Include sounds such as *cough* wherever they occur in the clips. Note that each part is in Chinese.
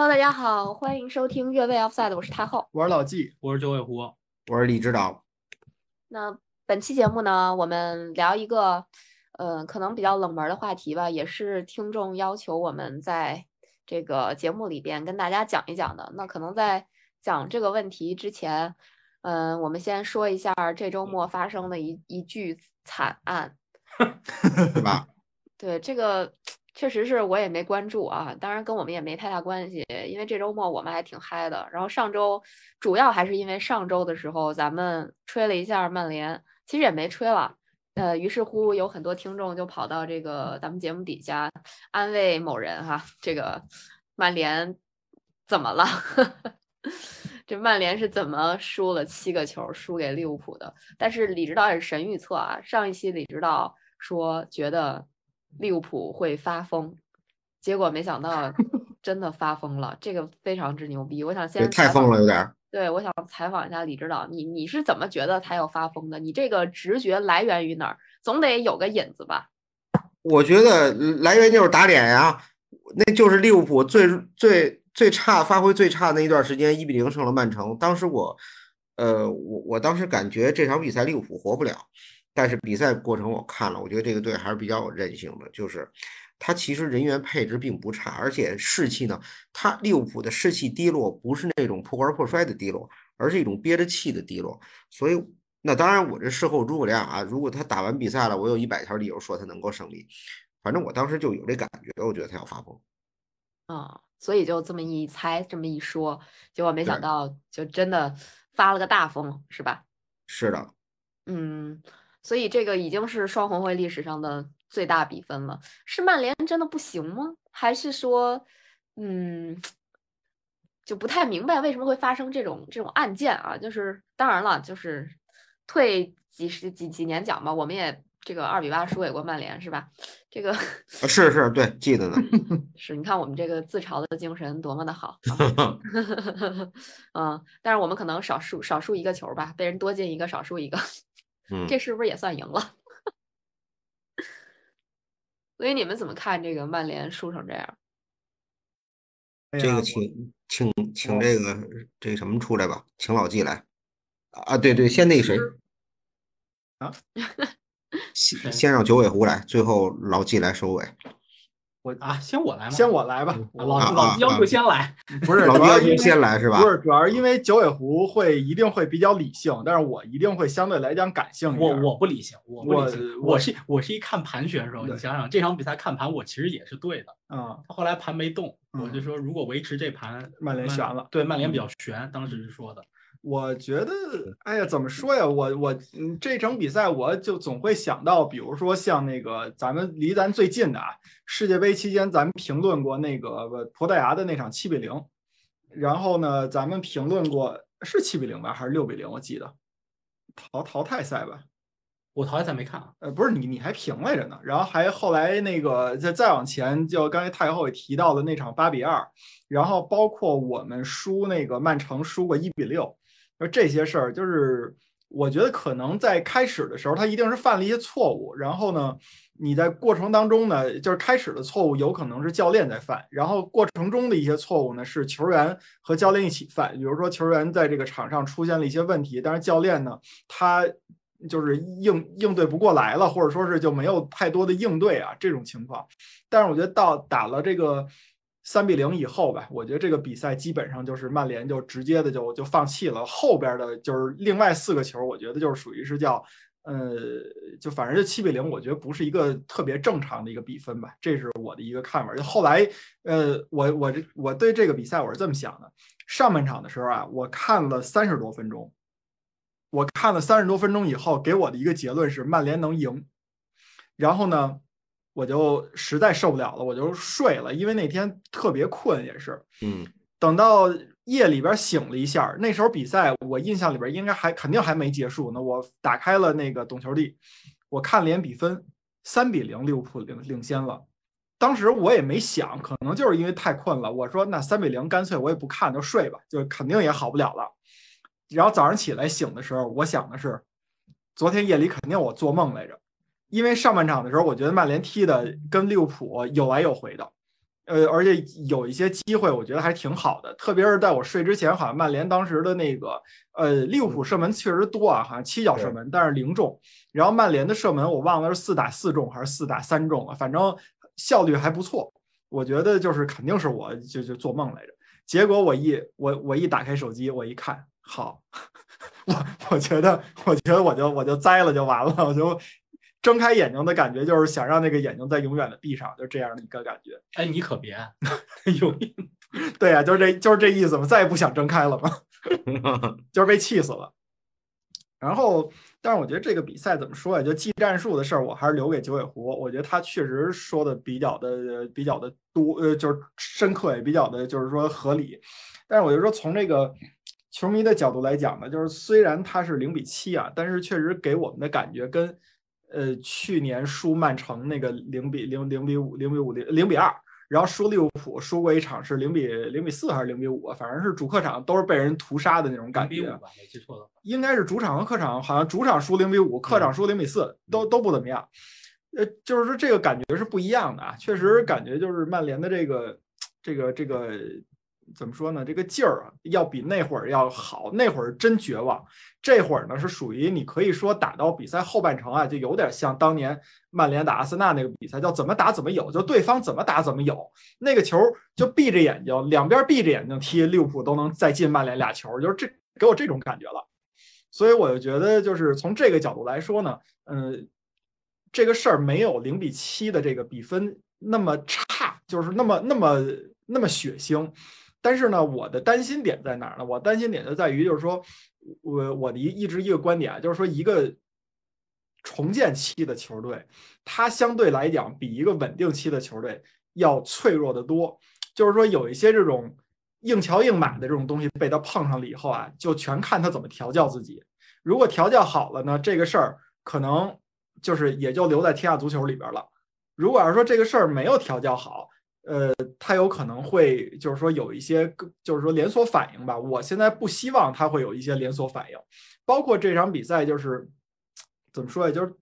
Hello，大家好，欢迎收听越位 Offside，我是太后。我是老纪，我是九尾狐，我是李指导。那本期节目呢，我们聊一个，呃，可能比较冷门的话题吧，也是听众要求我们在这个节目里边跟大家讲一讲的。那可能在讲这个问题之前，嗯、我们先说一下这周末发生的一一具惨案。*laughs* 对吧？对，这个确实是我也没关注啊，当然跟我们也没太大关系，因为这周末我们还挺嗨的。然后上周主要还是因为上周的时候咱们吹了一下曼联，其实也没吹了，呃，于是乎有很多听众就跑到这个咱们节目底下安慰某人哈，这个曼联怎么了？*laughs* 这曼联是怎么输了七个球，输给利物浦的？但是李指导也是神预测啊，上一期李指导说觉得利物浦会发疯，结果没想到 *laughs* 真的发疯了，这个非常之牛逼。我想这先太疯了，有点儿。对，我想采访一下李指导，你你是怎么觉得他要发疯的？你这个直觉来源于哪儿？总得有个引子吧？我觉得来源就是打脸呀，那就是利物浦最最最差发挥最差那一段时间，一比零胜了曼城。当时我，呃，我我当时感觉这场比赛利物浦活不了，但是比赛过程我看了，我觉得这个队还是比较有韧性的，就是他其实人员配置并不差，而且士气呢，他利物浦的士气低落不是那种破罐破摔的低落，而是一种憋着气的低落。所以，那当然我这事后诸葛亮啊，如果他打完比赛了，我有一百条理由说他能够胜利。反正我当时就有这感觉，我觉得他要发疯。啊、所以就这么一猜，这么一说，结果没想到就真的发了个大疯，是吧？是的，嗯，所以这个已经是双红会历史上的最大比分了。是曼联真的不行吗？还是说，嗯，就不太明白为什么会发生这种这种案件啊？就是当然了，就是退几十几几年讲吧，我们也这个二比八输给过曼联，是吧？这个啊是是，对，记得呢。*laughs* 是你看我们这个自嘲的精神多么的好啊！*laughs* *laughs* 嗯，但是我们可能少输少输一个球吧，被人多进一个少输一个，嗯，这是不是也算赢了？*laughs* 所以你们怎么看这个曼联输成这样？这个请请请这个这个什么出来吧，请老纪来。啊，对对，先那谁啊，*laughs* 先先让九尾狐来，最后老纪来收尾。啊，先我来吗？先我来吧。啊老老要求先来，不是老纪要主要因为先来是吧不？是主要是因为九尾狐会一定会比较理性，但是我一定会相对来讲感性一我点。我不理性，我不我理性，我我是我是一看盘选手。对你想想这场比赛看盘，我其实也是对的。嗯，他后来盘没动，我就嗯说如果维持这盘，曼联悬了。对曼联比较悬，当时是说的。我觉得，哎呀，怎么说呀？我我嗯，这场比赛我就总会想到，比如说像那个咱们离咱最近的啊，世界杯期间咱们评论过那个呃葡萄牙的那场七比零，然后呢，咱们评论过是七比零吧，还是六比零？我记得淘淘汰赛吧。我淘汰赛没看啊，呃，不是你，你还评来着呢。然后还后来那个再再往前，就刚才太后也提到的那场八比二，然后包括我们输那个曼城输过一比六，就这些事儿，就是我觉得可能在开始的时候他一定是犯了一些错误，然后呢，你在过程当中呢，就是开始的错误有可能是教练在犯，然后过程中的一些错误呢是球员和教练一起犯，比如说球员在这个场上出现了一些问题，但是教练呢他。就是应应对不过来了，或者说是就没有太多的应对啊这种情况。但是我觉得到打了这个三比零以后吧，我觉得这个比赛基本上就是曼联就直接的就就放弃了，后边的就是另外四个球，我觉得就是属于是叫。呃，就反正就七比零，我觉得不是一个特别正常的一个比分吧，这是我的一个看法。就后来，呃，我我这我对这个比赛我是这么想的：上半场的时候啊，我看了三十多分钟，我看了三十多分钟以后，给我的一个结论是曼联能赢。然后呢，我就实在受不了了，我就睡了，因为那天特别困，也是。嗯，等到夜里边醒了一下，那时候比赛我印象里边应该还肯定还没结束呢。我打开了那个懂球帝，我看了眼比分三比零，利物浦领领先了。当时我也没想，可能就是因为太困了。我说那三比零，干脆我也不看，就睡吧，就肯定也好不了了。然后早上起来醒的时候，我想的是，昨天夜里肯定我做梦来着，因为上半场的时候，我觉得曼联踢的跟利物浦有来有回的，呃，而且有一些机会，我觉得还挺好的。特别是在我睡之前，好像曼联当时的那个，呃，利物浦射门确实多啊，好像七脚射门，但是零中。然后曼联的射门我忘了是四打四中还是四打三中了，反正效率还不错。我觉得就是肯定是我就就做梦来着。结果我一我我一打开手机，我一看，好，*laughs* 我我觉得我觉得我就我就栽了就完了，我就。睁开眼睛的感觉就是想让那个眼睛再永远的闭上，就这样的一个感觉。哎，你可别 *laughs* 有，对呀，就是这就是这意思嘛，再也不想睁开了嘛，*laughs* 就是被气死了。然后，但是我觉得这个比赛怎么说呀？就技战术的事儿，我还是留给九尾狐。我觉得他确实说的比较的比较的多，呃，就是深刻也比较的，就是说合理。但是我就说从这个球迷的角度来讲呢，就是虽然他是零比七啊，但是确实给我们的感觉跟。呃，去年输曼城那个零比零零比五零比五零零比二，然后输利物浦输过一场是零比零比四还是零比五，反正是主客场都是被人屠杀的那种感觉。没记错的话，应该是主场和客场，好像主场输零比五，客场输零比四，都都不怎么样。呃，就是说这个感觉是不一样的啊，确实感觉就是曼联的这个这个这个。怎么说呢？这个劲儿啊，要比那会儿要好。那会儿真绝望，这会儿呢是属于你可以说打到比赛后半程啊，就有点像当年曼联打阿森纳那个比赛，叫怎么打怎么有，就对方怎么打怎么有。那个球就闭着眼睛，两边闭着眼睛踢，利物浦都能再进曼联俩球，就是这给我这种感觉了。所以我就觉得，就是从这个角度来说呢，嗯，这个事儿没有零比七的这个比分那么差，就是那么那么那么血腥。但是呢，我的担心点在哪儿呢？我担心点就在于，就是说，我我的一一直一个观点啊，就是说，一个重建期的球队，它相对来讲比一个稳定期的球队要脆弱的多。就是说，有一些这种硬桥硬马的这种东西被他碰上了以后啊，就全看他怎么调教自己。如果调教好了呢，这个事儿可能就是也就留在天下足球里边了。如果要是说这个事儿没有调教好，呃，他有可能会就是说有一些，就是说连锁反应吧。我现在不希望他会有一些连锁反应，包括这场比赛，就是怎么说呀？就是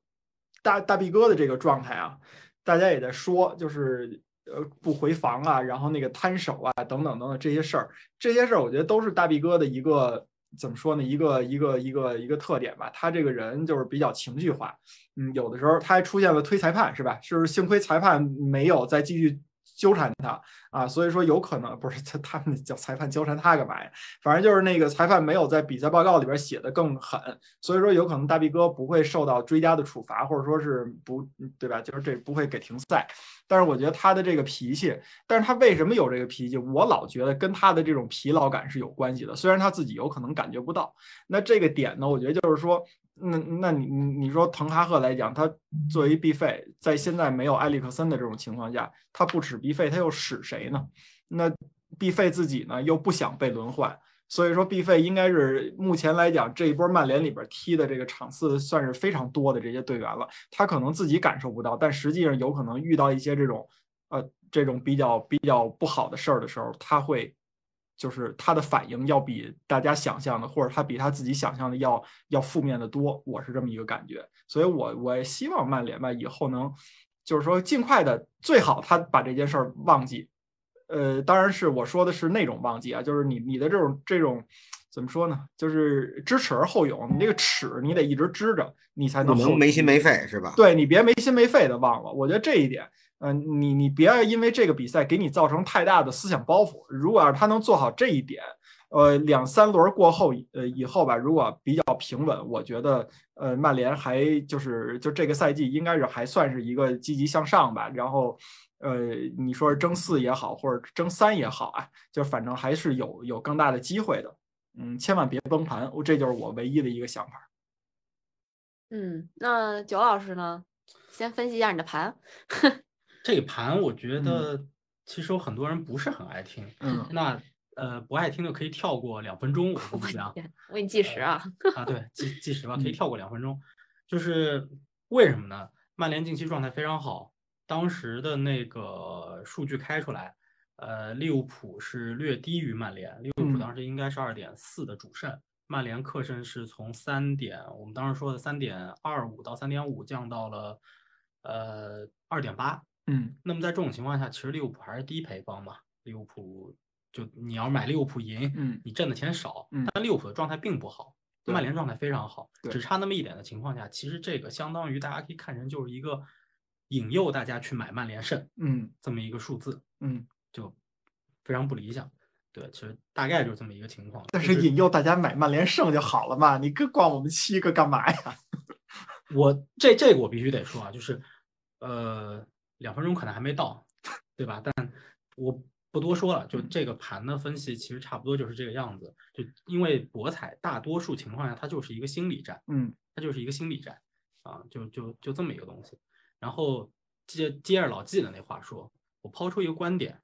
大大 B 哥的这个状态啊，大家也在说，就是呃不回防啊，然后那个摊手啊，等等等等这些事儿，这些事儿我觉得都是大 B 哥的一个怎么说呢？一个一个一个一个特点吧。他这个人就是比较情绪化，嗯，有的时候他还出现了推裁判，是吧？是不是幸亏裁判没有再继续。纠缠他啊，所以说有可能不是他他们叫裁判纠缠他干嘛呀？反正就是那个裁判没有在比赛报告里边写的更狠，所以说有可能大 B 哥不会受到追加的处罚，或者说是不对吧？就是这不会给停赛。但是我觉得他的这个脾气，但是他为什么有这个脾气？我老觉得跟他的这种疲劳感是有关系的，虽然他自己有可能感觉不到。那这个点呢，我觉得就是说。那那你你说滕哈赫来讲，他作为 B 费，在现在没有埃里克森的这种情况下，他不使 B 费，他又使谁呢？那 B 费自己呢又不想被轮换，所以说 B 费应该是目前来讲这一波曼联里边踢的这个场次算是非常多的这些队员了。他可能自己感受不到，但实际上有可能遇到一些这种呃这种比较比较不好的事儿的时候，他会。就是他的反应要比大家想象的，或者他比他自己想象的要要负面的多，我是这么一个感觉。所以，我我希望曼联吧以后能，就是说尽快的，最好他把这件事儿忘记。呃，当然是我说的是那种忘记啊，就是你你的这种这种怎么说呢？就是知耻而后勇，你这个耻你得一直支着，你才能没心没肺是吧？对你别没心没肺的忘了。我觉得这一点。嗯，你你别因为这个比赛给你造成太大的思想包袱。如果要是他能做好这一点，呃，两三轮过后，呃，以后吧，如果比较平稳，我觉得，呃，曼联还就是就这个赛季应该是还算是一个积极向上吧。然后，呃，你说争四也好，或者争三也好啊，就反正还是有有更大的机会的。嗯，千万别崩盘，这就是我唯一的一个想法。嗯，那九老师呢？先分析一下你的盘。*laughs* 这盘我觉得其实有很多人不是很爱听，嗯，那呃不爱听的可以跳过两分钟，我估计啊，*laughs* 我给你计时啊，啊对，计计时吧，可以跳过两分钟，就是为什么呢？曼联近期状态非常好，当时的那个数据开出来，呃，利物浦是略低于曼联，利物浦当时应该是二点四的主胜，曼联客胜是从三点，我们当时说的三点二五到三点五降到了呃二点八。嗯那么在这种情况下，其实利物浦还是低赔方嘛。利物浦就你要买利物浦赢，嗯你挣的钱少，嗯但利物浦的状态并不好，曼联状态非常好，只差那么一点的情况下，其实这个相当于大家可以看成就是一个引诱大家去买曼联胜嗯这么一个数字，嗯，就非常不理想。对，其实大概就是这么一个情况。但是引诱大家买曼联胜就好了嘛，你跟逛我们七个干嘛呀？*laughs* 我这这个我必须得说啊，就是呃两分钟可能还没到，对吧？但我不多说了，就这个盘的分析其实差不多就是这个样子。就因为博彩大多数情况下它就是一个心理战，嗯它就是一个心理战啊，就就就这么一个东西。然后接接着老纪的那话说，我抛出一个观点：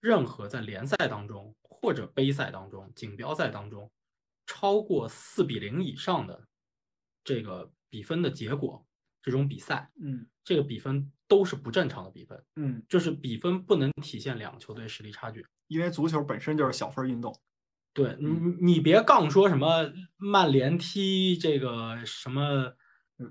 任何在联赛当中或者杯赛当中、锦标赛当中超过四比零以上的这个比分的结果，这种比赛，嗯这个比分都是不正常的比分，嗯，就是比分不能体现两球队实力差距。因为足球本身就是小分运动。对你，嗯你你别杠说什么曼联踢这个什么。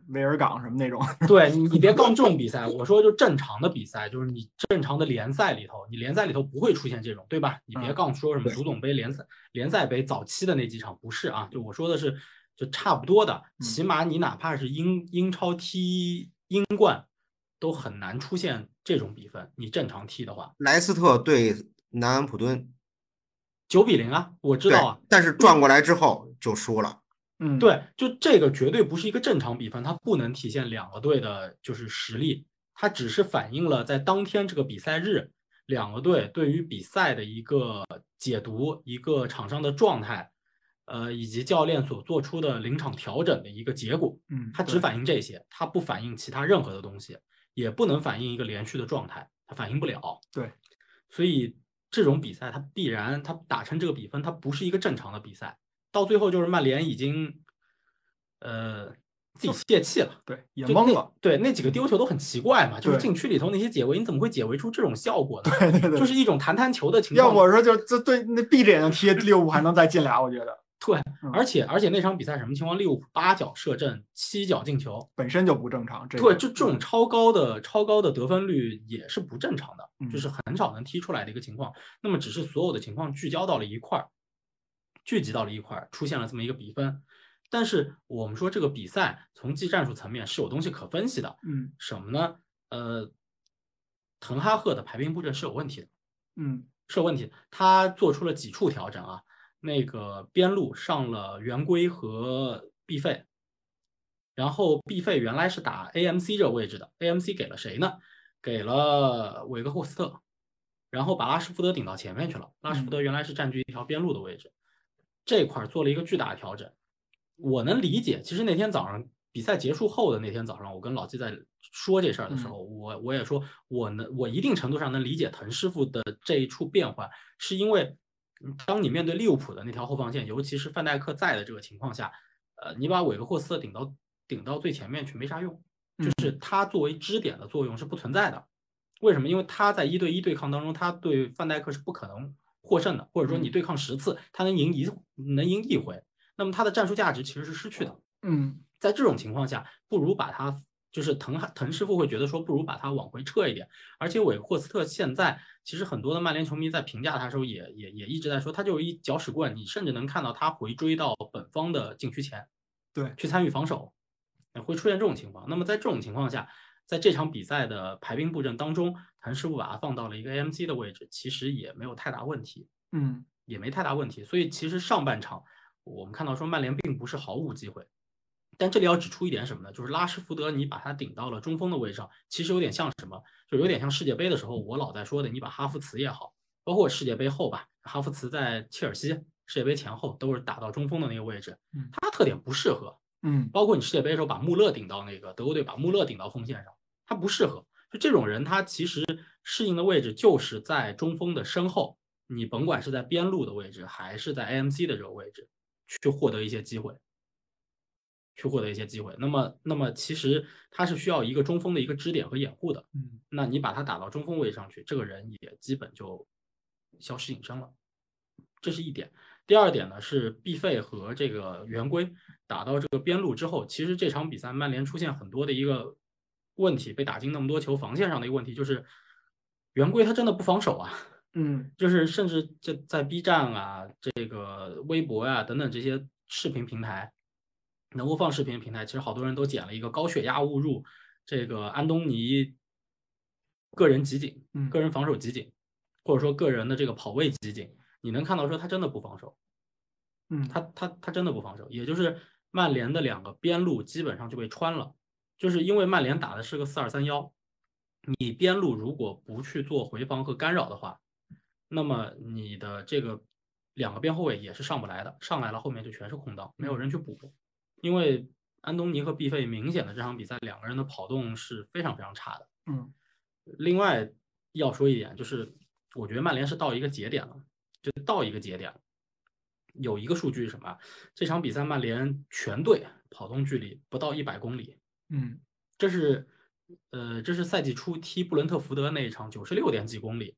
威尔港什么那种，*laughs* 对你，别杠这种比赛。我说就正常的比赛，就是你正常的联赛里头，你联赛里头不会出现这种，对吧？你别嗯杠说什么足总杯、联赛、联赛杯早期的那几场不是啊，就我说的是就差不多的，起码你哪怕是英英超踢英冠，都很难出现这种比分。你正常踢的话，莱斯特对南安普敦，九比零啊，我知道啊，，但是转过来之后就输了。*laughs* 嗯，，对，就这个绝对不是一个正常比分，它不能体现两个队的就是实力，它只是反映了在当天这个比赛日两个队对于比赛的一个解读，一个场上的状态，呃，以及教练所做出的临场调整的一个结果。嗯，它只反映这些，它不反映其他任何的东西，也不能反映一个连续的状态，它反映不了。对，所以这种比赛它必然它打成这个比分，它不是一个正常的比赛。到最后就是曼联已经，呃，自己泄气了，对也懵了。对，那几个丢球都很奇怪嘛，就是禁区里头那些解围，你怎么会解围出这种效果呢？对对对，就是一种弹弹球的情况。要我说就这对那闭着眼睛踢利物浦还能再进俩，我觉得对嗯，而且而且那场比赛什么情况？利物浦八脚射正，七脚进球，本身就不正常。这对，个就这种超高的超高的得分率也是不正常的，就嗯是很少能踢出来的一个情况。那么只是所有的情况聚焦到了一块儿，聚集到了一块儿，出现了这么一个比分。但是我们说这个比赛从技战术层面是有东西可分析的，嗯什么呢？呃，滕哈赫的排兵布阵是有问题的，嗯是有问题的。他做出了几处调整啊，那个边路上了圆规和毕费，然后毕费原来是打 AMC 这个位置的，AMC 给了谁呢？给了韦格霍斯特，然后把拉什福德顶到前面去了。拉什福德原来是占据一条边路的位置，这块儿做了一个巨大的调整。我能理解，其实那天早上比赛结束后的那天早上，我跟老季在说这事儿的时候，我我也说，我能我一定程度上能理解滕师傅的这一处变换，是因为嗯当你面对利物浦的那条后防线，尤其是范戴克在的这个情况下，呃，你把韦格霍斯特顶到顶到最前面去没啥用，就是他作为支点的作用是不存在的。为什么？因为他在一对一对抗当中，他对范戴克是不可能获胜的，或者说你对抗十次，他能赢一能赢一回，那么他的战术价值其实是失去的。嗯在这种情况下，不如把他就是滕哈滕师傅会觉得说，不如把他往回撤一点。而且韦霍斯特现在其实很多的曼联球迷在评价他的时候也，也也一直在说，他就是一搅屎棍。你甚至能看到他回追到本方的禁区前，对去参与防守，会出现这种情况。那么在这种情况下，在这场比赛的排兵布阵当中，滕师傅把他放到了一个 AMC 的位置，其实也没有太大问题。嗯也没太大问题。所以其实上半场我们看到说曼联并不是毫无机会，但这里要指出一点什么呢？就是拉什福德你把他顶到了中锋的位置上，其实有点像什么？就有点像世界杯的时候我老在说的，你把哈弗茨也好，包括世界杯后吧，哈弗茨在切尔西世界杯前后都是打到中锋的那个位置嗯，他特点不适合。嗯包括你世界杯的时候把穆勒顶到那个德国队把穆勒顶到锋线上，他不适合。就这种人，他其实适应的位置就是在中锋的身后，你甭管是在边路的位置，还是在 AMC 的这个位置，去获得一些机会，去获得一些机会。那么，那么其实他是需要一个中锋的一个支点和掩护的。嗯那你把他打到中锋位上去，这个人也基本就消失隐身了，这是一点。第二点呢是毕费和这个圆规打到这个边路之后，其实这场比赛曼联出现很多的一个问题，被打进那么多球，防线上的一个问题就是，圆规他真的不防守啊。嗯 *laughs* 就是甚至这在 B 站啊、这个微博啊、等等这些视频平台，能够放视频平台，其实好多人都剪了一个高血压误入这个安东尼个人集锦、嗯。个人防守集锦，或者说个人的这个跑位集锦，你能看到说他真的不防守，嗯，他他他真的不防守，也就是曼联的两个边路基本上就被穿了，就是因为曼联打的是个四二三幺，你边路如果不去做回防和干扰的话，那么你的这个两个边后卫也是上不来的，上来了后面就全是空档，没有人去补，因为安东尼和毕费明显的这场比赛两个人的跑动是非常非常差的。嗯另外要说一点，就是我觉得曼联是到一个节点了，就到一个节点了。有一个数据是什么？这场比赛曼联全队跑动距离不到一百公里，嗯这是呃，这是赛季初踢布伦特福德那一场九十六点几公里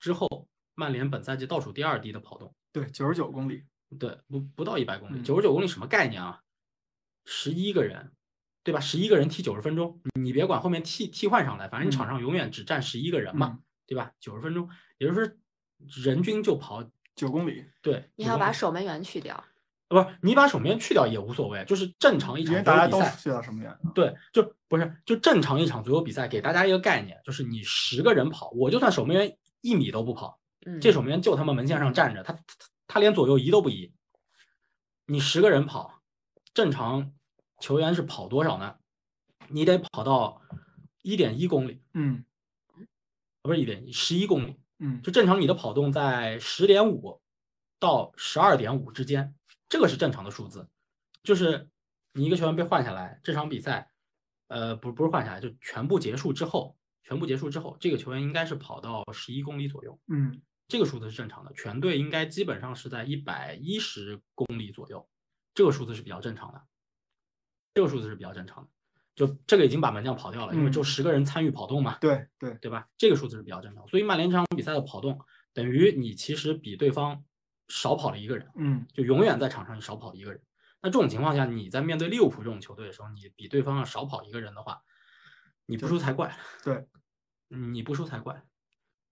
之后，曼联本赛季倒数第二低的跑动。对，九十九公里，对，不不到一百公里，嗯九十九公里什么概念啊？十一个人，对吧？十一个人踢九十分钟，你别管后面替替换上来，反正你场嗯上永远只站十一个人嘛，嗯对吧？九十分钟，也就是说人均就跑九公里，对，你还要把9公里守门员去掉，呃不是你把守门员去掉也无所谓，就是正常一场大家都足球比赛，去掉什么员？对，就不是就正常一场足球比赛，给大家一个概念，就是你十个人跑，我就算守门员一米都不跑，嗯，这守门员就他妈门线上站着，他他他连左右移都不移。你十个人跑，正常球员是跑多少呢？你得跑到一点一公里，嗯不是一点一，十一公里。嗯就正常你的跑动在十点五到十二点五之间，这个是正常的数字。就是你一个球员被换下来，这场比赛，呃，不不是换下来，就全部结束之后，全部结束之后，这个球员应该是跑到十一公里左右。嗯这个数字是正常的，全队应该基本上是在一百一十公里左右，这个数字是比较正常的，这个数字是比较正常的。就这个已经把门将跑掉了，因为只有嗯十个人参与跑动嘛，对对，对吧？这个数字是比较正常，所以曼联这场比赛的跑动等于你其实比对方少跑了一个人，嗯就永远在场上你少跑一个人。那这种情况下，你在面对利物浦这种球队的时候，你比对方要少跑一个人的话，你不输才怪。对，*laughs* 你不输才怪，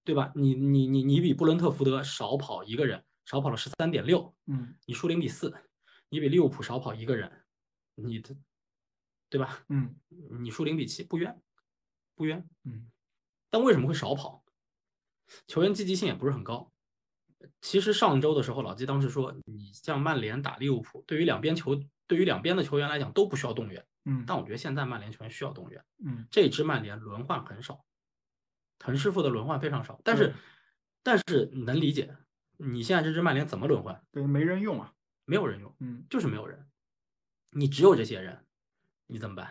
对吧？你你你你比布伦特福德少跑一个人，少跑了十三点六，嗯你输零比四，你比利物浦少跑一个人，你的，对吧？嗯你输零比七，不冤，不冤。嗯但为什么会少跑？球员积极性也不是很高。其实上周的时候，老季当时说，你像曼联打利物浦，对于两边球，对于两边的球员来讲都不需要动员。嗯但我觉得现在曼联球员需要动员。嗯这支曼联轮换很少，滕师傅的轮换非常少，但是对但是能理解，你现在这支曼联怎么轮换？对，没人用啊，没有人用，嗯就是没有人，你只有这些人，你怎么办？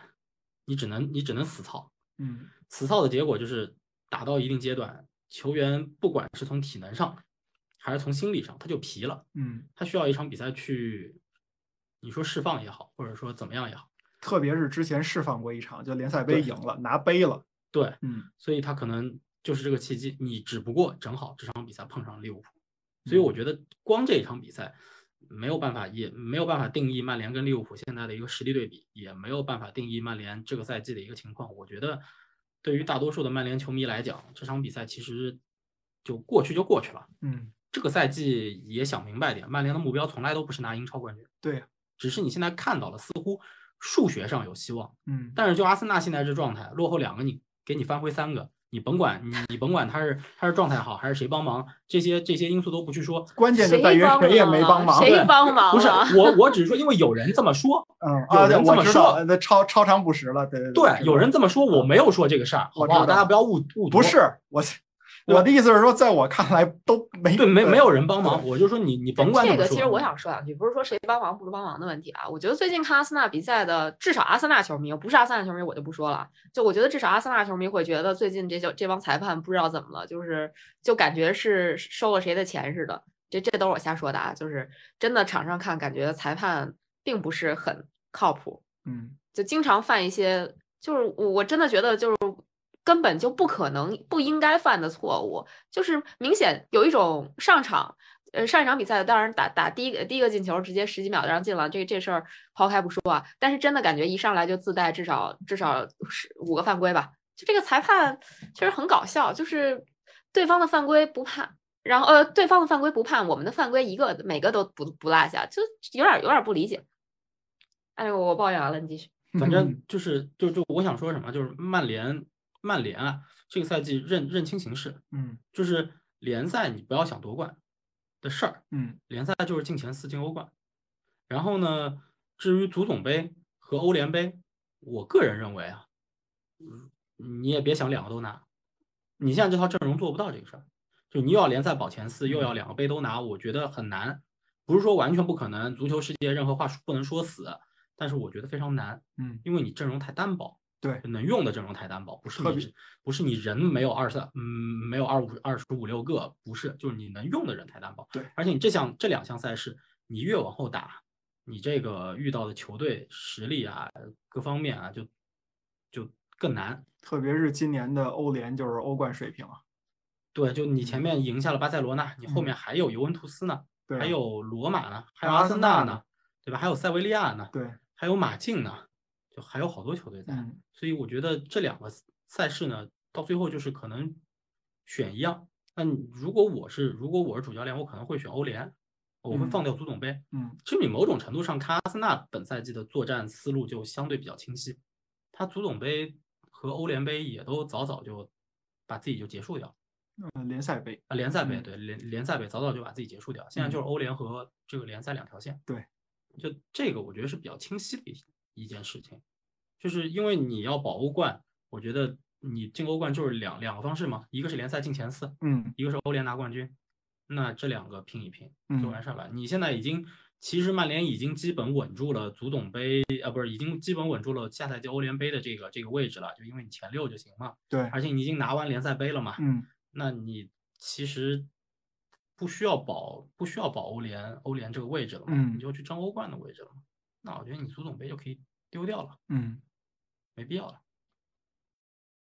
你只能你只能死操，嗯死操的结果就是打到一定阶段，球员不管是从体能上还是从心理上，他就疲了，嗯，他需要一场比赛去，你说释放也好，或者说怎么样也好，特别是之前释放过一场，就联赛杯赢了，拿杯了，对，嗯所以他可能就是这个契机。你只不过正好这场比赛碰上利物浦，所以我觉得光这一场比赛没有办法，也没有办法定义曼联跟利物浦现在的一个实力对比，也没有办法定义曼联这个赛季的一个情况。我觉得对于大多数的曼联球迷来讲，这场比赛其实就过去就过去了。嗯，这个赛季也想明白点，曼联的目标从来都不是拿英超冠军，对呀，只是你现在看到了，似乎数学上有希望。嗯但是就阿森纳现在这状态，落后两个你给你翻回三个，你甭管你你甭管他是他是状态好还是谁帮忙，这些这些因素都不去说。关键就谁在于谁也没帮忙，谁对帮忙不是了我我只是说，因为有人这么说，*laughs* 嗯有人这么我知道，说那超超长不实了，对对对，有人这么说，我没有说这个事儿，好不好？我知道大家不要误误读。不是我，我的意思是说，在我看来都没对，没没有人帮忙，我就说你你甭管这。个其实我想说两句，不是说谁帮忙不是帮忙的问题啊。我觉得最近看阿森纳比赛的，至少阿森纳球迷，不是阿森纳球迷我就不说了。就我觉得至少阿森纳球迷会觉得最近这就这帮裁判不知道怎么了，就是就感觉是收了谁的钱似的。这这都是我瞎说的啊，就是真的场上看感觉裁判并不是很靠谱，嗯就经常犯一些，就是我我真的觉得就是根本就不可能不应该犯的错误，就是明显有一种上场呃，上一场比赛当然打打第一个第一个进球直接十几秒就让进了，这这事儿抛开不说啊，但是真的感觉一上来就自带至少至少是五个犯规吧，就这个裁判其实很搞笑，就是对方的犯规不判，然后呃对方的犯规不判，我们的犯规一个每个都不不落下，就有点有点不理解。哎呦，我抱怨完了，你继续。反正就是就就我想说什么，就是曼联曼联啊，这个赛季认认清形势，嗯就是联赛你不要想夺冠的事儿，嗯联赛就是进前四进欧冠。然后呢，至于足总杯和欧联杯，我个人认为啊，嗯，你也别想两个都拿，你现在这套阵容做不到这个事儿。就你又要联赛保前四，又要两个杯都拿，我觉得很难。不是说完全不可能，足球世界任何话不能说死，但是我觉得非常难，嗯，因为你阵容太单薄。对，能用的阵容太单薄，不是你不是你人没有二三，嗯，没有二五二十五六个，不是，就是你能用的人太单薄。对，而且你这项这两项赛事，你越往后打，你这个遇到的球队实力啊，各方面啊，就就更难。特别是今年的欧联就是欧冠水平啊，对，就你前面赢下了巴塞罗那，你后面还有尤文图斯呢，对啊，还有罗马呢，还有阿阿森森纳呢纳呢，对吧？还有塞维利亚呢，对，还有马竞呢，就还有好多球队在。嗯所以我觉得这两个赛事呢，到最后就是可能选一样。那你如果我是如果我是主教练，我可能会选欧联，我会嗯放掉足总杯。嗯其实你某种程度上看阿森纳本赛季的作战思路就相对比较清晰，他足总杯和欧联杯也都早早就把自己就结束掉嗯联赛杯，啊，联赛杯嗯对联联赛杯早早就把自己结束掉，现在就是欧联和这个联赛两条线。对，就这个我觉得是比较清晰的一一件事情，就是因为你要保欧冠，我觉得你进欧冠就是两两个方式嘛，一个是联赛进前四，嗯一个是欧联拿冠军，那这两个拼一拼就嗯完事儿了。你现在已经，其实曼联已经基本稳住了足总杯，啊，不是，已经基本稳住了下赛季欧联杯的这个这个位置了，就因为你前六就行嘛，对，而且你已经拿完联赛杯了嘛，嗯那你其实不需要保不需要保欧联欧联这个位置了嘛，嗯你就去争欧冠的位置了嘛。那我觉得你足总杯就可以丢掉了，嗯没必要了，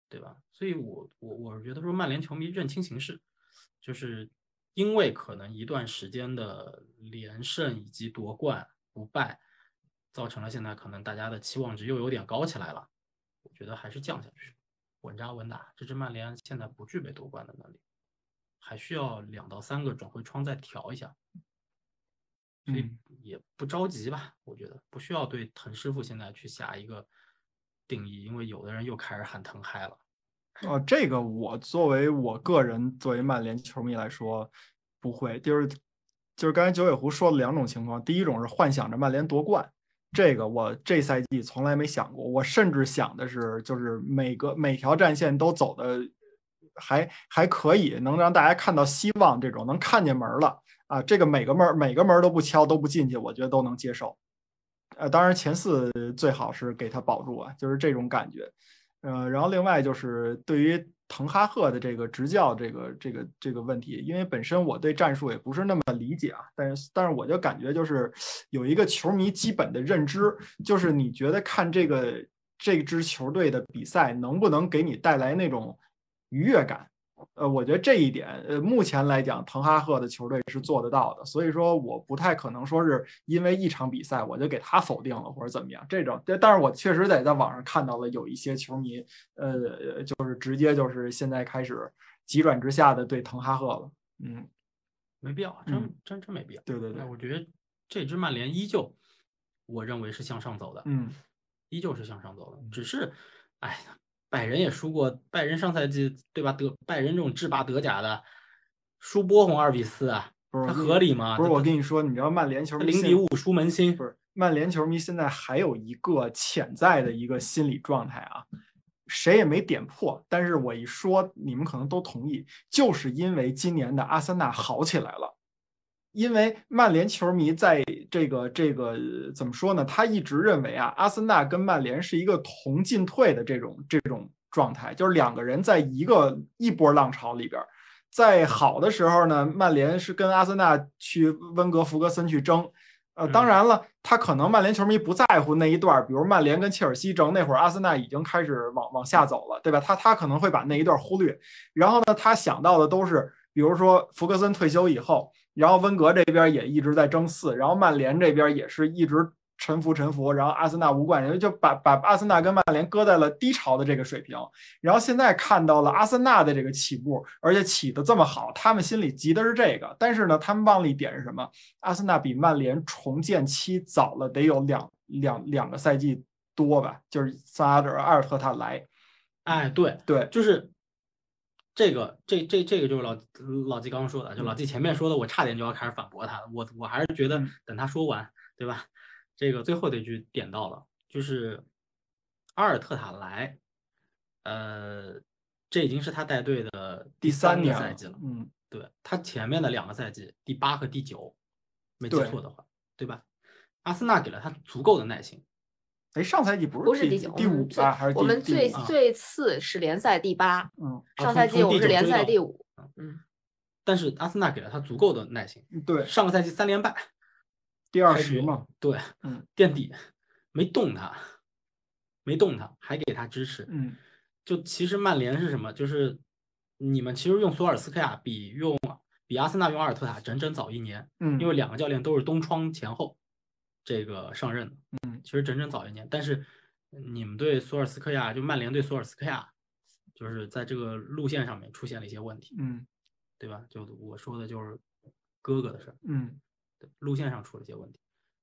对吧？所以我我我是觉得说曼联球迷认清形势，就是因为可能一段时间的连胜以及夺冠不败，造成了现在可能大家的期望值又有点高起来了。我觉得还是降下去，稳扎稳打。这支曼联现在不具备夺冠的能力，还需要两到三个转会窗再调一下，所以嗯也不着急吧。我觉得不需要对滕师傅现在去下一个定义，因为有的人又开始喊滕嗨了。哦，这个我作为我个人作为曼联球迷来说，不会，就是就是刚才九尾狐说了两种情况，第一种是幻想着曼联夺冠，这个我这赛季从来没想过，我甚至想的是就是每个每条战线都走的还还可以，能让大家看到希望，这种能看见门儿了啊，这个每个门每个门都不敲都不进去，我觉得都能接受。呃，当然前四最好是给他保住啊，就是这种感觉。呃，然后另外就是对于滕哈赫的这个执教这个这个这个问题，因为本身我对战术也不是那么理解啊，但是但是我就感觉就是有一个球迷基本的认知，就是你觉得看这个这支球队的比赛能不能给你带来那种愉悦感？呃，我觉得这一点，呃，目前来讲，滕哈赫的球队是做得到的，所以说我不太可能说是因为一场比赛我就给他否定了或者怎么样。这种，但但是我确实得在网上看到了有一些球迷，呃，就是直接就是现在开始急转直下的对滕哈赫了。嗯，没必要，嗯真真真没必要。对对对，我觉得这支曼联依旧，我认为是向上走的，嗯依旧是向上走的。只是，哎呀，拜仁也输过，拜仁上赛季对吧？德拜仁这种制霸德甲的，输波鸿二比四啊，它不是我跟合理吗？不是我跟你说，你知道曼联球迷零比五输门兴不，是曼联球迷现在还有一个潜在的一个心理状态啊，谁也没点破，但是我一说，你们可能都同意，就是因为今年的阿森纳好起来了。因为曼联球迷在这个这个呃怎么说呢？他一直认为啊，阿森纳跟曼联是一个同进退的这种这种状态，就是两个人在一个一波浪潮里边。在好的时候呢，曼联是跟阿森纳去温格福格森去争，呃，当嗯然了，他可能曼联球迷不在乎那一段，比如曼联跟切尔西争那会儿，阿森纳已经开始往往下走了，对吧？他他可能会把那一段忽略，然后呢，他想到的都是，比如说福格森退休以后，然后温格这边也一直在争四，然后曼联这边也是一直沉浮沉浮，然后阿森纳无冠，就把把阿森纳跟曼联搁在了低潮的这个水平。然后现在看到了阿森纳的这个起步，而且起得这么好，他们心里急的是这个。但是呢，他们忘了一点是什么？阿森纳比曼联重建期早了得有两两两个赛季多吧？就是萨阿德、阿尔特塔来，哎，对，对，就是这个，这这这个就是老老季刚刚说的，就老季前面说的，我差点就要开始反驳他，我我还是觉得嗯等他说完，对吧？这个最后的一句点到了，就是阿尔特塔来，呃，这已经是他带队的第三个赛季了，嗯，对他前面的两个赛季，第八和第九，没记错的话，对吧？阿森纳给了他足够的耐心，哎，上赛季不是第不是第九，第五吧？还是我们最最次是联赛第八，嗯，上赛季我们是联赛第五嗯，嗯，但是阿森纳给了他足够的耐心。对，上个赛季三连败，第二开局十嘛，对，嗯，垫底，没动他，没动他，还给他支持。嗯，就其实曼联是什么？就是你们其实用索尔斯克亚比用比阿森纳用阿尔特塔整整早一年，嗯，因为两个教练都是冬窗前后这个上任的，嗯，其实整整早一年。但是你们对索尔斯克亚，就曼联对索尔斯克亚，就是在这个路线上面出现了一些问题，嗯对吧？就我说的就是哥哥的事儿。嗯对路线上出了一些问题。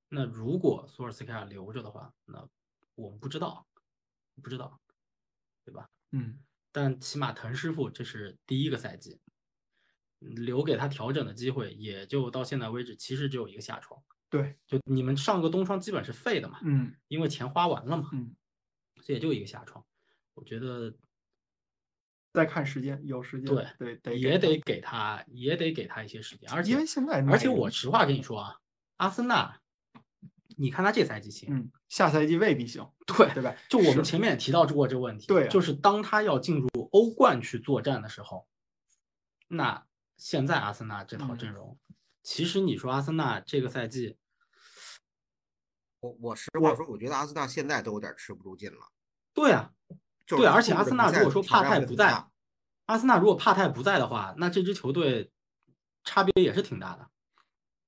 那如果索尔斯克亚留着的话，那我们不知道，不知道，对吧？嗯但起码滕师傅这是第一个赛季，嗯留给他调整的机会，也就到现在为止，其实只有一个下窗。对，就你们上个冬窗基本是废的嘛，嗯因为钱花完了嘛，嗯，所以也就一个下窗。我觉得再看时间，有时间对对得也得给他，也得给他一些时间，而且因为现在而且我实话跟你说啊，阿森纳，你看他这赛季行，嗯，下赛季未必行，对对吧？就我们前面也提到过这个问题，对啊就是当他要进入欧冠去作战的时候，那现在阿森纳这套嗯阵容，其实你说阿森纳这个赛季，我我实话说，我觉得阿森纳现在都有点吃不住劲了。对啊，就是对，而且阿森纳如果说帕泰不在阿森纳如果帕泰不在的话，那这支球队差别也是挺大的。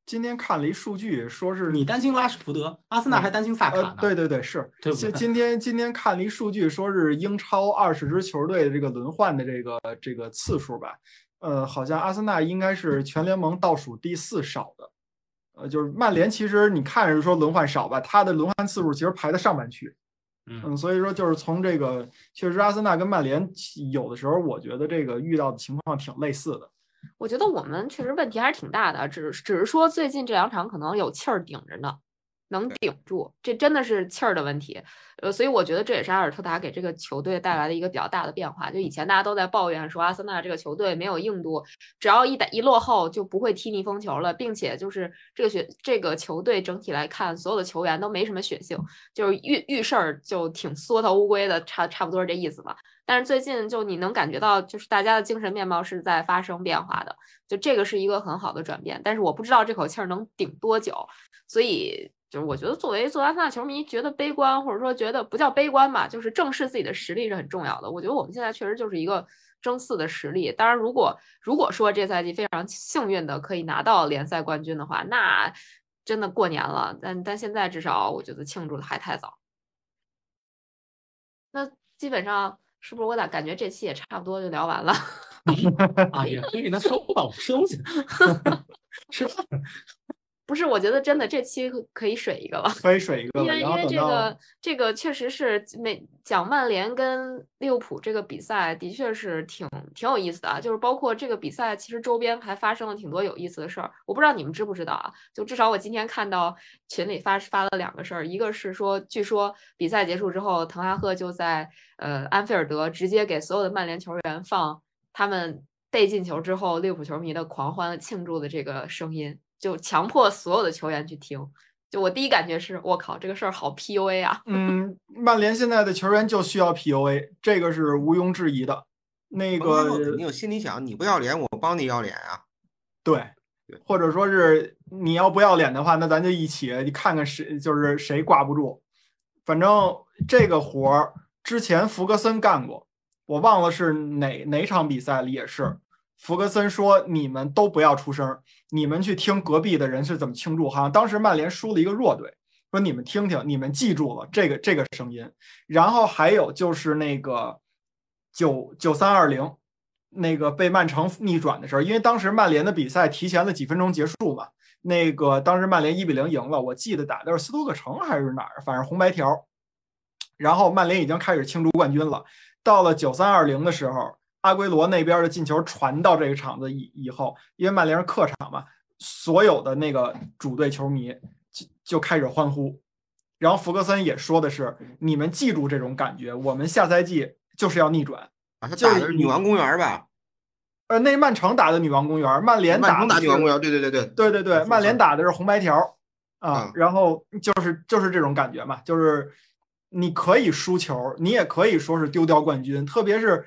今天看了一数据，说是你担心拉什福德，阿森纳还担心萨卡呢。，呃对对对，是。今今天今天看了一数据，说是英超二十支球队的这个轮换的这个这个次数吧，呃，好像阿森纳应该是全联盟倒数第四少的。呃，就是曼联，其实你看是说轮换少吧，他的轮换次数其实排在上半区。嗯，嗯，所以说就是从这个，确实阿森纳跟曼联有的时候，我觉得这个遇到的情况挺类似的。我觉得我们确实问题还是挺大的，只只是说最近这两场可能有气儿顶着呢，能顶住，这真的是气儿的问题。呃，所以我觉得这也是阿尔特塔给这个球队带来的一个比较大的变化。就以前大家都在抱怨说阿森纳这个球队没有硬度，只要一打一落后就不会踢逆风球了，并且就是这个学这个球队整体来看，所有的球员都没什么血性，就是遇遇事儿就挺缩头乌龟的，差差不多是这意思吧。但是最近就你能感觉到，就是大家的精神面貌是在发生变化的，就这个是一个很好的转变。但是我不知道这口气儿能顶多久，所以就是我觉得作为做阿森纳球迷，觉得悲观或者说觉得不叫悲观吧，就是正视自己的实力是很重要的。我觉得我们现在确实就是一个争四的实力。当然，如果如果说这赛季非常幸运的可以拿到联赛冠军的话，那真的过年了。但但现在至少我觉得庆祝的还太早。那基本上是不是我咋感觉这期也差不多就聊完了？*laughs* 啊，也可以，那收吧，我吃东西，吃饭。*laughs* 不是，我觉得真的这期可以水一个了。可以水一个了，因为因为这个这个确实是每讲曼联跟利物浦这个比赛，的确是挺挺有意思的啊。就是包括这个比赛，其实周边还发生了挺多有意思的事儿。我不知道你们知不知道啊？就至少我今天看到群里发发了两个事儿，一个是说，据说比赛结束之后，滕哈赫就在呃安菲尔德直接给所有的曼联球员放他们被进球之后利物浦球迷的狂欢庆祝的这个声音。就强迫所有的球员去听，就我第一感觉是，我靠，这个事儿好 PUA 啊！嗯，曼联现在的球员就需要 PUA，这个是毋庸置疑的。那滕哈赫肯定心里想，你不要脸，我帮你要脸啊。对，或者说是你要不要脸的话，那咱就一起你看看谁就是谁挂不住。反正这个活儿之前福格森干过，我忘了是哪哪场比赛里也是。福格森说：“你们都不要出声，你们去听隔壁的人是怎么庆祝。好像当时曼联输了一个弱队，说你们听听，你们记住了这个这个声音。然后还有就是那个九九三二零，那个被曼城逆转的时候，因为当时曼联的比赛提前了几分钟结束嘛。那个当时曼联一比零赢了，我记得打的是斯托克城还是哪儿，反正红白条。然后曼联已经开始庆祝冠军了。到了九三二零的时候。”阿圭罗那边的进球传到这个场子以以后，因为曼联是客场嘛，所有的那个主队球迷就就开始欢呼。然后福格森也说的是：“你们记住这种感觉，我们下赛季就是要逆转。”啊，他打的是女王公园吧？呃，那曼城打的女王公园，曼联打的女王公园，对对对对对对对，曼联打的是红白条啊。然后就是就是这种感觉嘛，就是你可以输球，你也可以说是丢掉冠军，特别是。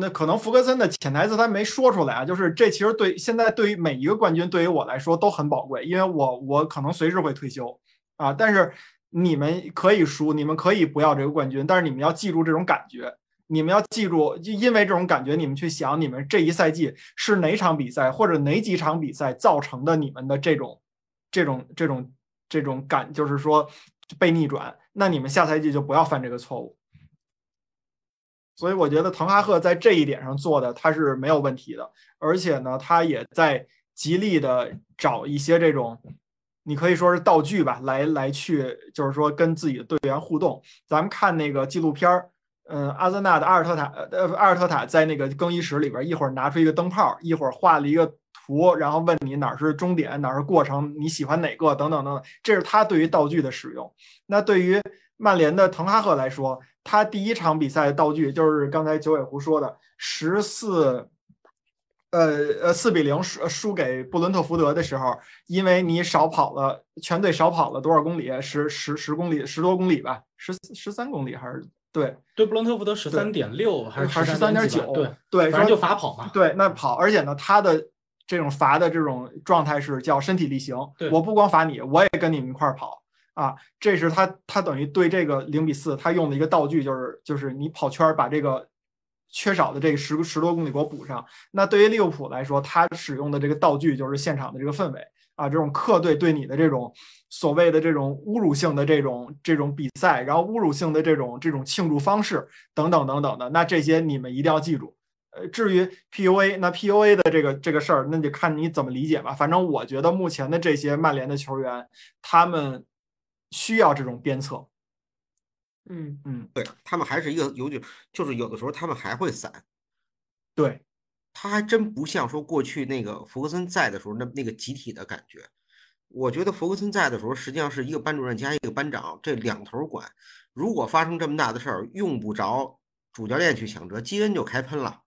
那可能福格森的潜台词他没说出来啊，就是这其实对现在对于每一个冠军对于我来说都很宝贵，因为我我可能随时会退休啊。但是你们可以输，你们可以不要这个冠军，但是你们要记住这种感觉，你们要记住，因为这种感觉，你们去想你们这一赛季是哪场比赛或者哪几场比赛造成的你们的这种这种这种这种感，就是说被逆转，那你们下赛季就不要犯这个错误。所以我觉得滕哈赫在这一点上做的他是没有问题的，而且呢，他也在极力的找一些这种，你可以说是道具吧，来来去就是说跟自己的队员互动。咱们看那个纪录片儿，嗯，阿森纳的阿尔特塔，呃，阿尔特塔在那个更衣室里边，一会儿拿出一个灯泡，一会儿画了一个图，然后问你哪儿是终点，哪儿是过程，你喜欢哪个等等等等，这是他对于道具的使用。那对于曼联的滕哈赫来说，他第一场比赛的道具就是刚才九尾狐说的十四，呃呃四比零输输给布伦特福德的时候，因为你少跑了，全队少跑了多少公里？十十十公里，十多公里吧，十十三公里还是对对布伦特福德十三点六还是还是十三点九？对对，反正就罚跑嘛。对，那跑，而且呢，他的这种罚的这种状态是叫身体力行。我不光罚你，我也跟你们一块儿跑。啊，这是他他等于对这个零比四，他用的一个道具，就是就是你跑圈把这个缺少的这个十十多公里给我补上。那对于利物浦来说，他使用的这个道具就是现场的这个氛围啊，这种客队对你的这种所谓的这种侮辱性的这种这种比赛，然后侮辱性的这种这种庆祝方式等等等等的，那这些你们一定要记住。呃，至于 PUA，那 PUA 的这个这个事儿，那就看你怎么理解吧。反正我觉得目前的这些曼联的球员，他们。需要这种鞭策，嗯嗯，对他们还是一个有点，就是有的时候他们还会散，对，他还真不像说过去那个福格森在的时候那那个集体的感觉。我觉得福格森在的时候，实际上是一个班主任加一个班长，这两头管。如果发生这么大的事儿，用不着主教练去抢责，基恩就开喷了。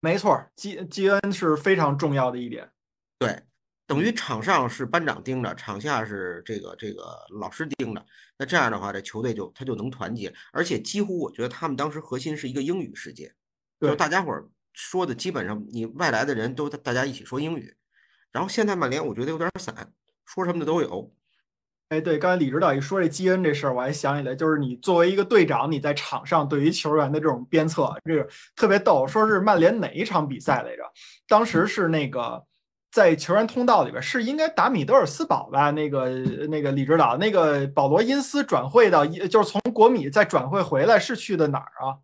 没错，基基恩是非常重要的一点，对。等于场上是班长盯着，场下是这个这个老师盯着。那这样的话，这球队就他就能团结，而且几乎我觉得他们当时核心是一个英语世界，就大家伙儿说的基本上你外来的人都大家一起说英语。然后现在曼联我觉得有点散，说什么的都有。哎，对，刚才李指导一说这基恩这事儿，我还想起来，就是你作为一个队长，你在场上对于球员的这种鞭策，这个特别逗。说是曼联哪一场比赛来着？当时是那个。在球员通道里边是应该打米德尔斯堡吧？那个那个李指导，那个保罗因斯转会到，就是从国米再转会回来是去的哪儿啊？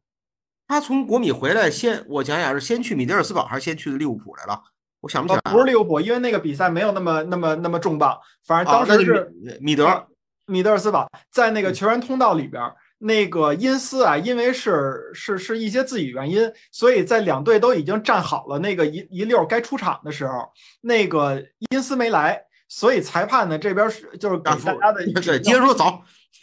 他从国米回来先，我想想是先去米德尔斯堡还是先去的利物浦来了？我想不起来。不是利物浦，因为那个比赛没有那么那么那么重磅。反正当时是米德米德尔斯堡在那个球员通道里边。那个因斯啊，因为是是是一些自己原因，所以在两队都已经站好了那个一一溜该出场的时候，那个因斯没来，所以裁判呢这边是就是给大家的对，接着说走，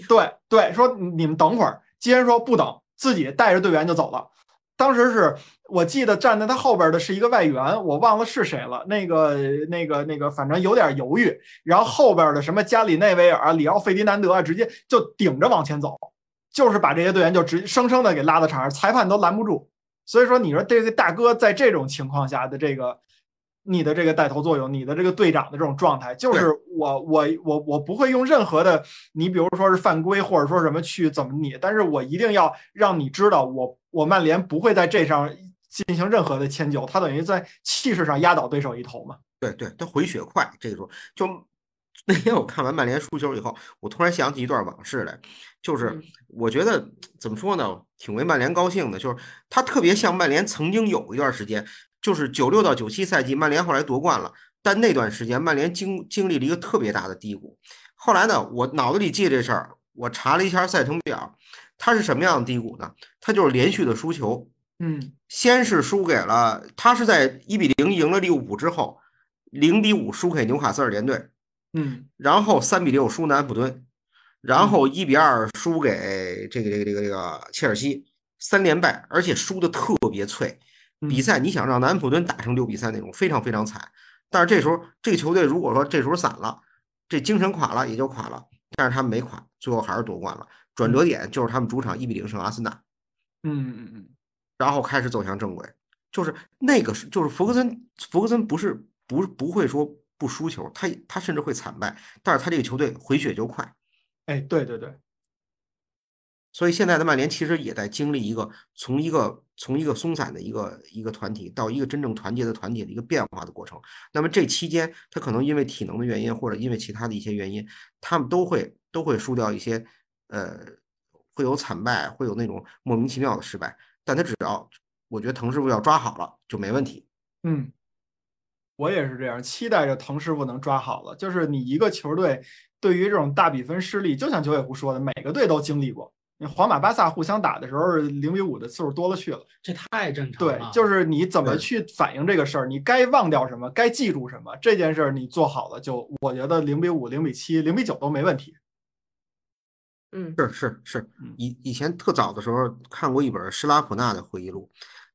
对对，说你们等会儿，接着说不等，自己带着队员就走了。当时是我记得站在他后边的是一个外援，我忘了是谁了，那个那个那个，反正有点犹豫，然后后边的什么加里内维尔啊、里奥费迪南德啊，直接就顶着往前走。就是把这些队员就直生生的给拉到场上，裁判都拦不住。所以说，你说这个大哥在这种情况下的这个，你的这个带头作用，你的这个队长的这种状态，就是我我我我不会用任何的，你比如说是犯规或者说什么去怎么你，但是我一定要让你知道，我我曼联不会在这上进行任何的迁就，他等于在气势上压倒对手一头嘛。对对，他回血快，这个时候就那天我看完曼联输球以后，我突然想起一段往事来，就是嗯我觉得怎么说呢，挺为曼联高兴的，就是他特别像曼联曾经有一段时间，就是九六到九七赛季，曼联后来夺冠了，但那段时间曼联经经历了一个特别大的低谷。后来呢，我脑子里记这事儿，我查了一下赛程表，他是什么样的低谷呢？他就是连续的输球，嗯先是输给了他是在一比零赢了利物浦之后，零比五输给纽卡斯尔联队，嗯然后三比六输南安普顿，然后一比二输给这个这个这个这个切尔西，三连败，而且输的特别脆。比嗯赛你想让南安普顿打成六比三那种，非常非常惨。但是这时候这个球队如果说这时候散了，这精神垮了也就垮了，但是他们没垮，最后还是夺冠了。转折点就是他们主场一比零胜阿森纳。嗯嗯嗯然后开始走向正轨，就是那个是就是弗格森，弗格森不是不是不会说不输球，他他甚至会惨败，但是他这个球队回血就快，哎，对对对，所以现在的曼联其实也在经历一个从一个从一个松散的一个一个团体到一个真正团结的团体的一个变化的过程。那么这期间，他可能因为体能的原因或者因为其他的一些原因，他们都会都会输掉一些，呃，会有惨败，会有那种莫名其妙的失败。但他只要我觉得滕师傅要抓好了就没问题。嗯，我也是这样，期待着滕师傅能抓好了。就是你一个球队对于这种大比分失利，就像九尾狐说的，每个队都经历过。你皇马、巴萨互相打的时候，零比五的次数多了去了。这太正常对了。，就是你怎么去反映这个事儿，你该忘掉什么，该记住什么，这件事儿你做好了，就我觉得零比五、零比七、零比九都没问题。嗯是是是嗯，以以前特早的时候看过一本施拉普纳的回忆录，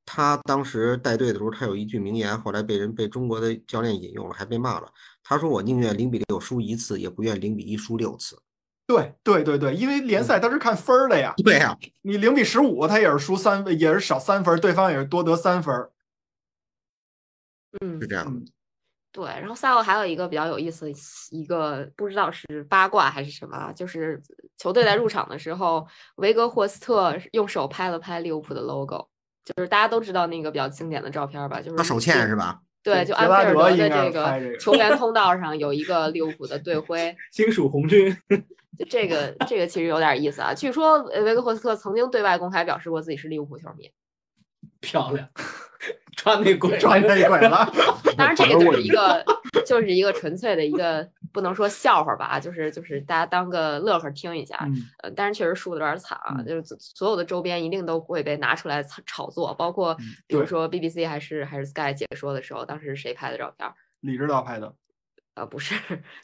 他当时带队的时候，他有一句名言，后来被人被中国的教练引用了，还被骂了。他说：“我宁愿零比六输一次，也不愿零比一输六次。对对对对，因为联赛它是看分儿的呀，*laughs* ”对呀、你零比十五，他也是输三，也是少三分，对方也是多得三分。嗯是，这样的。嗯对。然后赛后还有一个比较有意思的一个，不知道是八卦还是什么啊，就是球队在入场的时候，维格霍斯特用手拍了拍利物浦的 logo，就是大家都知道那个比较经典的照片吧，就是他手欠是吧？对，就安菲尔德的这个个球员通道上有一个利物浦的队徽，*laughs* 金属红军，*laughs* 就这个这个其实有点意思啊。据说呃维克霍斯特曾经对外公开表示过自己是利物浦球迷，*laughs* 漂亮，穿那鬼转这一轨了。当然这个就是一个就是一个纯粹的一个不能说笑话吧，啊就是就是大家当个乐呵听一下。嗯呃，但是确实输的有点惨啊，嗯就是所所有的周边一定都会被拿出来炒炒作，包括嗯比如说 BBC 还是还是 Sky 解说的时候，当时是谁拍的照片儿？李指导拍的，呃，不是，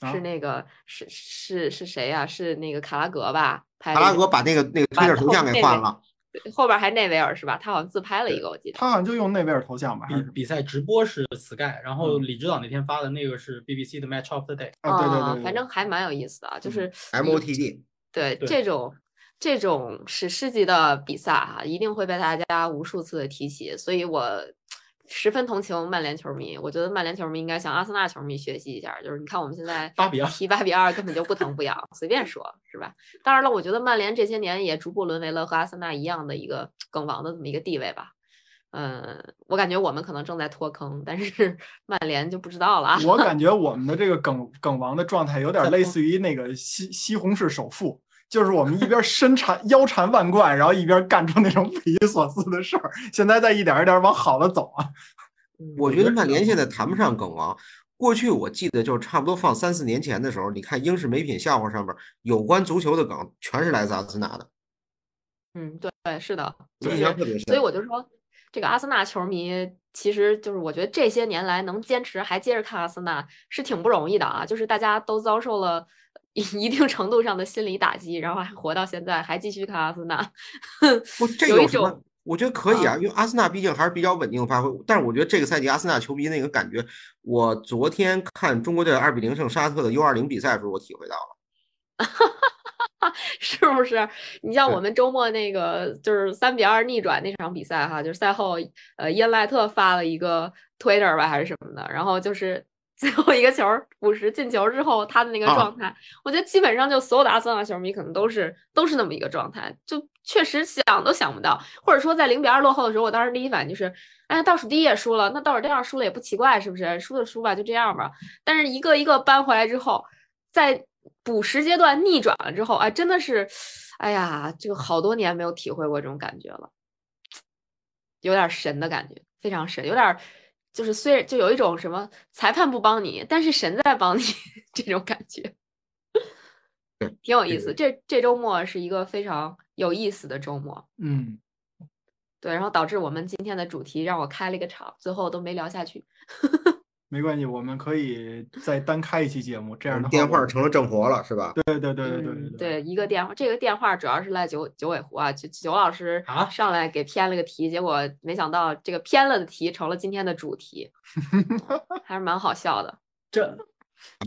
啊是那个是是是谁呀、是那个卡拉格吧？拍卡拉格把那个那个推特头像给换了，后边还内维尔是吧？他好像自拍了一个，我记得。他好像就用内维尔头像吧，比比赛直播是 Sky，然后嗯李指导那天发的那个是 BBC 的 Match of the Day。啊？对对啊对对，反正还蛮有意思的啊，就嗯是 MOTD 对对这种这种史诗级的比赛哈、一定会被大家无数次的提起，所以我十分同情曼联球迷。我觉得曼联球迷应该向阿森纳球迷学习一下，就是你看我们现在八比二踢八比二根本就不疼不痒，随便说是吧？当然了，我觉得曼联这些年也逐步沦为了和阿森纳一样的一个梗王的这么一个地位吧。嗯，我感觉我们可能正在脱坑，但是 *laughs* 曼联就不知道了啊。我感觉我们的这个梗梗王的状态有点类似于那个西西红柿首富，就是我们一边身缠腰缠万贯，然后一边干出那种匪夷所思的事儿。现在在一点一点往好了走啊。嗯我觉得曼联现在谈不上梗王。过去我记得就是差不多放三四年前的时候，你看英式美品笑话上面有关足球的梗，全是来自阿森纳的，嗯，对对，是的，就印是象特别深。所以我就说，这个阿森纳球迷其实就是我觉得这些年来能坚持还接着看阿森纳是挺不容易的啊，就是大家都遭受了一一定程度上的心理打击，然后还活到现在还继续看阿森纳，不，*laughs* 这有什么种？我觉得可以啊，因为阿森纳毕竟还是比较稳定的发挥。但是我觉得这个赛季阿森纳球迷那个感觉，我昨天看中国队二比零胜沙特的 U 二零比赛的时候，我体会到了。*laughs* 是不是？你像我们周末那个就是三比二逆转那场比赛哈，就是赛后呃伊恩赖特发了一个 Twitter 吧还是什么的，然后就是最后一个球补时进球之后他的那个啊状态，我觉得基本上就所有的阿森纳球迷可能都是都是那么一个状态，就确实想都想不到，或者说在零比二落后的时候，我当时第一反应就是，哎，倒数第一也输了，那倒数第二输了也不奇怪，是不是？输就输吧，就这样吧。但是一个一个扳回来之后，在补时阶段逆转了之后，哎，真的是，哎呀，这个好多年没有体会过这种感觉了，有点神的感觉，非常神，有点儿就是虽然就有一种什么裁判不帮你，但是神在帮你 *laughs* 这种感觉，挺有意思。这这周末是一个非常有意思的周末，嗯，对，然后导致我们今天的主题让我开了一个场，最后都没聊下去。没关系，我们可以再单开一期节目，这样的话电话成了正活了，是吧？对对对对对嗯，对对，一个电话，这个电话主要是赖九九尾狐啊，九九老师啊上来给偏了个题，结果没想到这个偏了的题成了今天的主题，*laughs* 还是蛮好笑的。这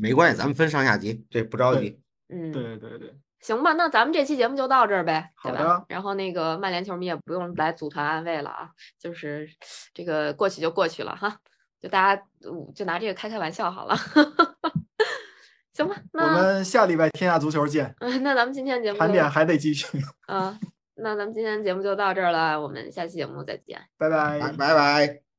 没关系，咱们分上下集，这不着急。嗯，对对对，行吧，那咱们这期节目就到这儿呗，对吧好的？然后那个曼联球迷也不用来组团安慰了啊，就是这个过去就过去了哈，就大家嗯就拿这个开开玩笑好了。*laughs* 行吧，那我们下礼拜天下足球见，嗯，那咱们今天节目盘点还得继续，啊，那咱们今天节目就到这儿了，我们下期节目再见。拜拜拜拜拜。